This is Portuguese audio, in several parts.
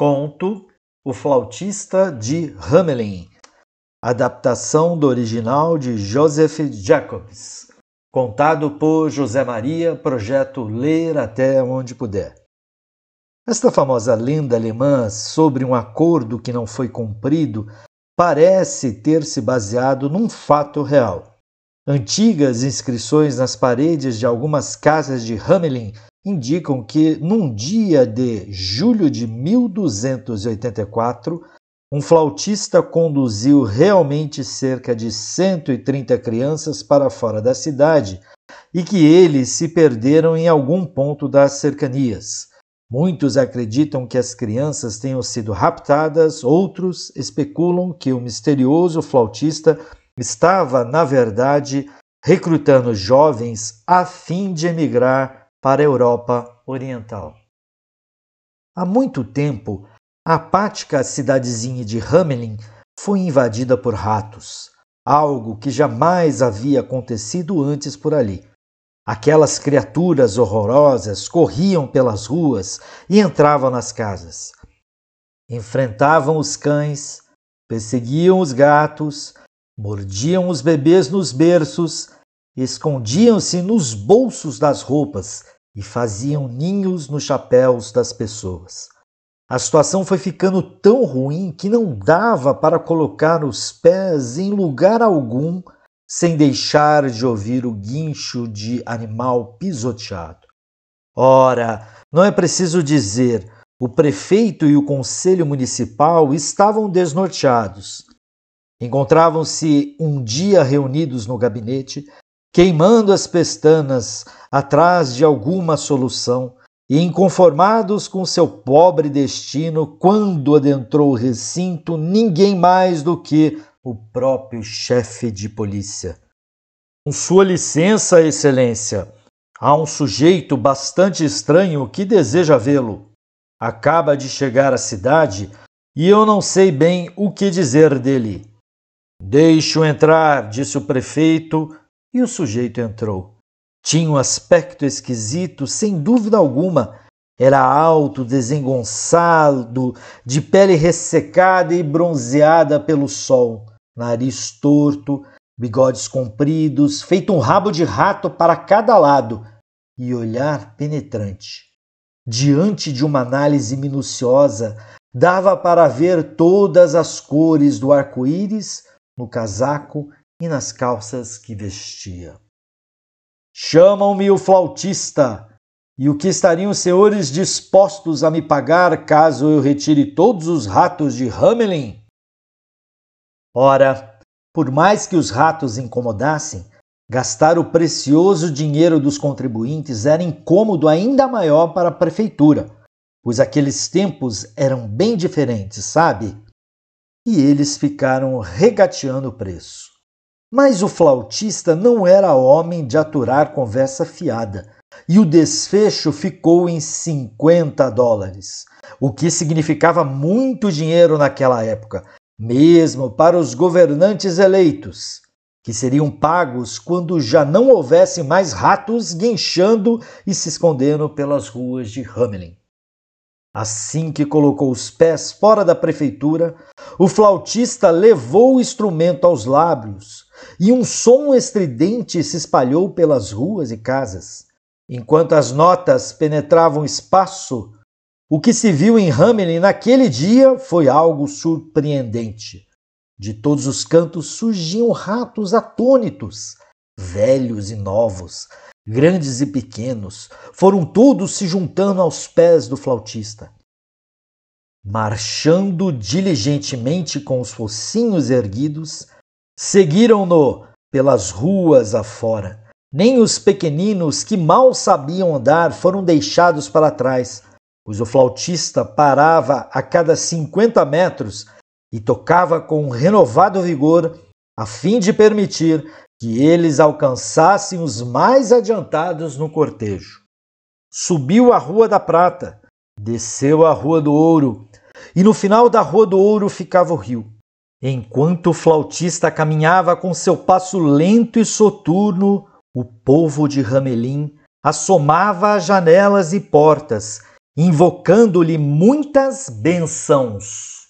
Conto O Flautista de Hamelin, adaptação do original de Joseph Jacobs, contado por José Maria, projeto Ler até onde puder. Esta famosa lenda alemã sobre um acordo que não foi cumprido parece ter se baseado num fato real. Antigas inscrições nas paredes de algumas casas de Hamelin indicam que, num dia de julho de 1284, um flautista conduziu realmente cerca de 130 crianças para fora da cidade e que eles se perderam em algum ponto das cercanias. Muitos acreditam que as crianças tenham sido raptadas, outros especulam que o misterioso flautista estava, na verdade, recrutando jovens a fim de emigrar para a Europa Oriental. Há muito tempo, a apática cidadezinha de Hamelin foi invadida por ratos, algo que jamais havia acontecido antes por ali. Aquelas criaturas horrorosas corriam pelas ruas e entravam nas casas. Enfrentavam os cães, perseguiam os gatos, mordiam os bebês nos berços escondiam-se nos bolsos das roupas e faziam ninhos nos chapéus das pessoas. A situação foi ficando tão ruim que não dava para colocar os pés em lugar algum sem deixar de ouvir o guincho de animal pisoteado. Ora, não é preciso dizer, o prefeito e o conselho municipal estavam desnorteados. Encontravam-se um dia reunidos no gabinete queimando as pestanas atrás de alguma solução e inconformados com seu pobre destino, quando adentrou o recinto ninguém mais do que o próprio chefe de polícia. Com sua licença, Excelência, há um sujeito bastante estranho que deseja vê-lo. Acaba de chegar à cidade e eu não sei bem o que dizer dele. Deixe-o entrar, disse o prefeito, e o sujeito entrou. Tinha um aspecto esquisito, sem dúvida alguma. Era alto, desengonçado, de pele ressecada e bronzeada pelo sol, nariz torto, bigodes compridos, feito um rabo de rato para cada lado e olhar penetrante. Diante de uma análise minuciosa, dava para ver todas as cores do arco-íris no casaco e nas calças que vestia. Chamam-me o flautista, e o que estariam os senhores dispostos a me pagar caso eu retire todos os ratos de Hamelin? Ora, por mais que os ratos incomodassem, gastar o precioso dinheiro dos contribuintes era incômodo ainda maior para a prefeitura, pois aqueles tempos eram bem diferentes, sabe? E eles ficaram regateando o preço. Mas o flautista não era homem de aturar conversa fiada, e o desfecho ficou em 50 dólares, o que significava muito dinheiro naquela época, mesmo para os governantes eleitos, que seriam pagos quando já não houvesse mais ratos guinchando e se escondendo pelas ruas de Hamelin. Assim que colocou os pés fora da prefeitura, o flautista levou o instrumento aos lábios e um som estridente se espalhou pelas ruas e casas. Enquanto as notas penetravam espaço, o que se viu em Hamelin naquele dia foi algo surpreendente. De todos os cantos surgiam ratos atônitos, velhos e novos, grandes e pequenos, foram todos se juntando aos pés do flautista. Marchando diligentemente com os focinhos erguidos, seguiram-no pelas ruas afora. Nem os pequeninos que mal sabiam andar foram deixados para trás, pois o flautista parava a cada cinquenta metros e tocava com renovado vigor, a fim de permitir que eles alcançassem os mais adiantados no cortejo. Subiu a Rua da Prata, desceu a Rua do Ouro, e no final da Rua do Ouro ficava o rio. Enquanto o flautista caminhava com seu passo lento e soturno, o povo de Ramelim assomava as janelas e portas, invocando-lhe muitas bênçãos.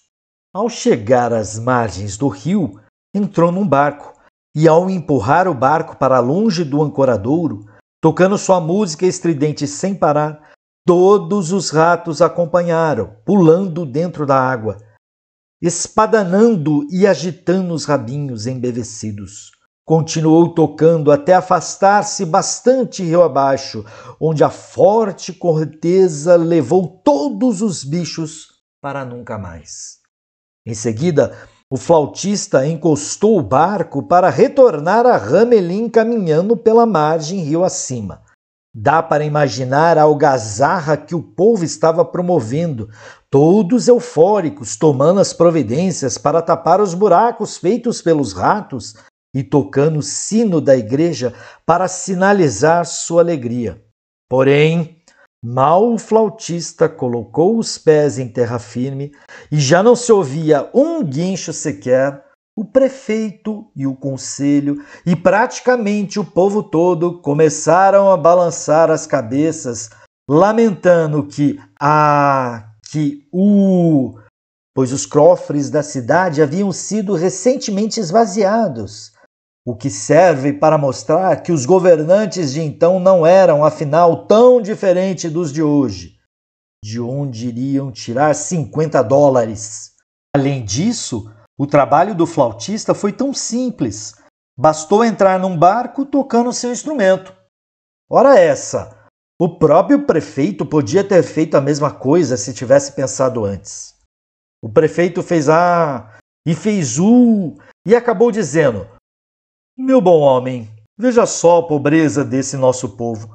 Ao chegar às margens do rio, entrou num barco e, ao empurrar o barco para longe do ancoradouro, tocando sua música estridente sem parar, todos os ratos acompanharam, pulando dentro da água, espadanando e agitando os rabinhos embevecidos. Continuou tocando até afastar-se bastante rio abaixo, onde a forte correnteza levou todos os bichos para nunca mais. Em seguida, o flautista encostou o barco para retornar a Ramelin caminhando pela margem rio acima. Dá para imaginar a algazarra que o povo estava promovendo, todos eufóricos, tomando as providências para tapar os buracos feitos pelos ratos e tocando o sino da igreja para sinalizar sua alegria. Porém, mal o flautista colocou os pés em terra firme e já não se ouvia um guincho sequer, o prefeito e o conselho e praticamente o povo todo começaram a balançar as cabeças, lamentando que ah, que o pois os cofres da cidade haviam sido recentemente esvaziados o que serve para mostrar que os governantes de então não eram, afinal, tão diferentes dos de hoje. De onde iriam tirar 50 dólares? Além disso, o trabalho do flautista foi tão simples. Bastou entrar num barco tocando seu instrumento. Ora essa! O próprio prefeito podia ter feito a mesma coisa se tivesse pensado antes. O prefeito fez A e fez U e acabou dizendo: meu bom homem, veja só a pobreza desse nosso povo.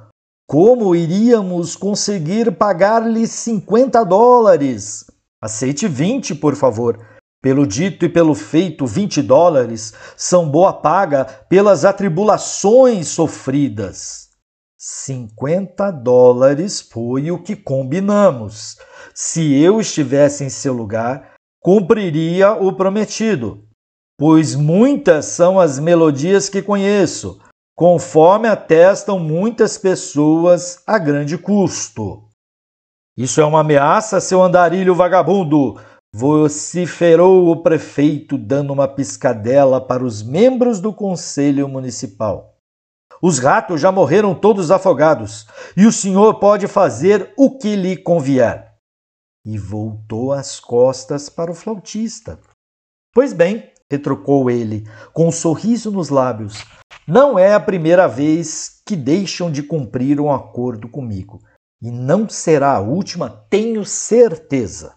Como iríamos conseguir pagar-lhe 50 dólares? Aceite 20, por favor. Pelo dito e pelo feito, 20 dólares são boa paga pelas atribulações sofridas. 50 dólares foi o que combinamos. Se eu estivesse em seu lugar, cumpriria o prometido pois muitas são as melodias que conheço, conforme atestam muitas pessoas a grande custo. Isso é uma ameaça, seu andarilho vagabundo! Vociferou o prefeito, dando uma piscadela para os membros do conselho municipal. Os ratos já morreram todos afogados, e o senhor pode fazer o que lhe convier. E voltou as costas para o flautista. Pois bem, retrucou ele, com um sorriso nos lábios. Não é a primeira vez que deixam de cumprir um acordo comigo, e não será a última, tenho certeza.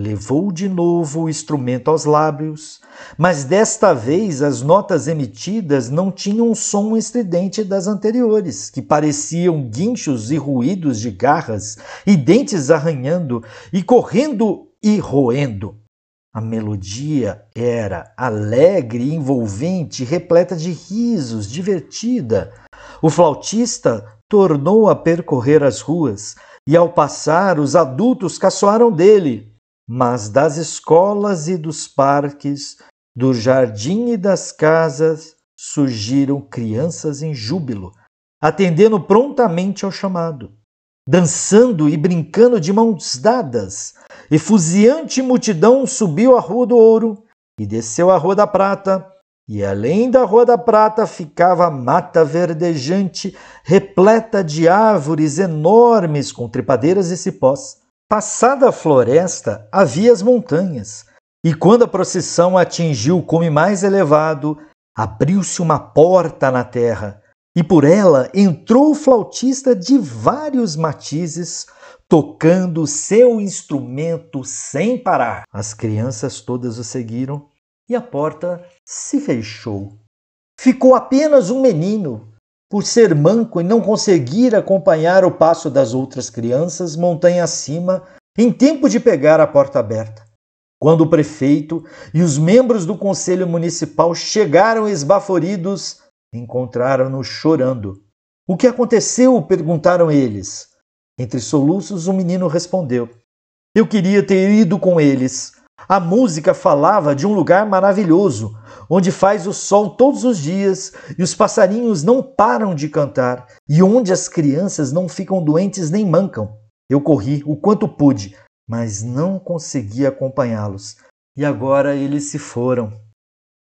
Levou de novo o instrumento aos lábios, mas desta vez as notas emitidas não tinham o som estridente das anteriores, que pareciam guinchos e ruídos de garras e dentes arranhando e correndo e roendo. A melodia era alegre, envolvente, repleta de risos, divertida. O flautista tornou a percorrer as ruas e, ao passar, os adultos caçoaram dele. Mas das escolas e dos parques, do jardim e das casas, surgiram crianças em júbilo, atendendo prontamente ao chamado, dançando e brincando de mãos dadas, Efusiante multidão subiu a Rua do Ouro e desceu a Rua da Prata, e além da Rua da Prata ficava a mata verdejante, repleta de árvores enormes com trepadeiras e cipós. Passada a floresta, havia as montanhas, e quando a procissão atingiu o cume mais elevado, abriu-se uma porta na terra, e por ela entrou o flautista de vários matizes, tocando seu instrumento sem parar. As crianças todas o seguiram e a porta se fechou. Ficou apenas um menino, por ser manco e não conseguir acompanhar o passo das outras crianças montanha acima, em tempo de pegar a porta aberta. Quando o prefeito e os membros do conselho municipal chegaram esbaforidos, encontraram-no chorando. O que aconteceu? perguntaram eles. Entre soluços, o menino respondeu: Eu queria ter ido com eles. A música falava de um lugar maravilhoso, onde faz o sol todos os dias e os passarinhos não param de cantar, e onde as crianças não ficam doentes nem mancam. Eu corri o quanto pude, mas não consegui acompanhá-los. E agora eles se foram.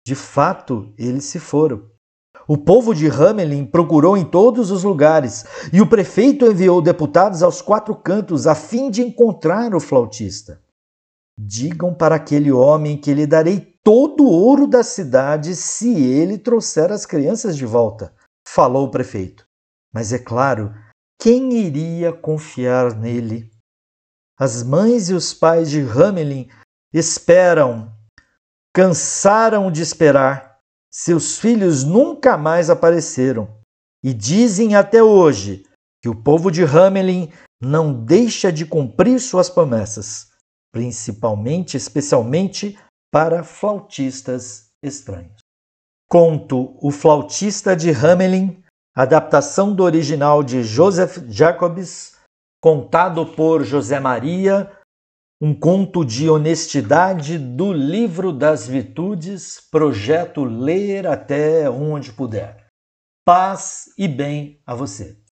De fato, eles se foram. O povo de Hamelin procurou em todos os lugares e o prefeito enviou deputados aos quatro cantos a fim de encontrar o flautista. Digam para aquele homem que lhe darei todo o ouro da cidade se ele trouxer as crianças de volta, falou o prefeito. Mas é claro, quem iria confiar nele? As mães e os pais de Hamelin esperam, cansaram de esperar. Seus filhos nunca mais apareceram e dizem até hoje que o povo de Hamelin não deixa de cumprir suas promessas principalmente, especialmente para flautistas estranhos. Conto O Flautista de Hamelin, adaptação do original de Joseph Jacobs, contado por José Maria, um conto de honestidade do Livro das Virtudes, projeto Ler até onde puder. Paz e bem a você.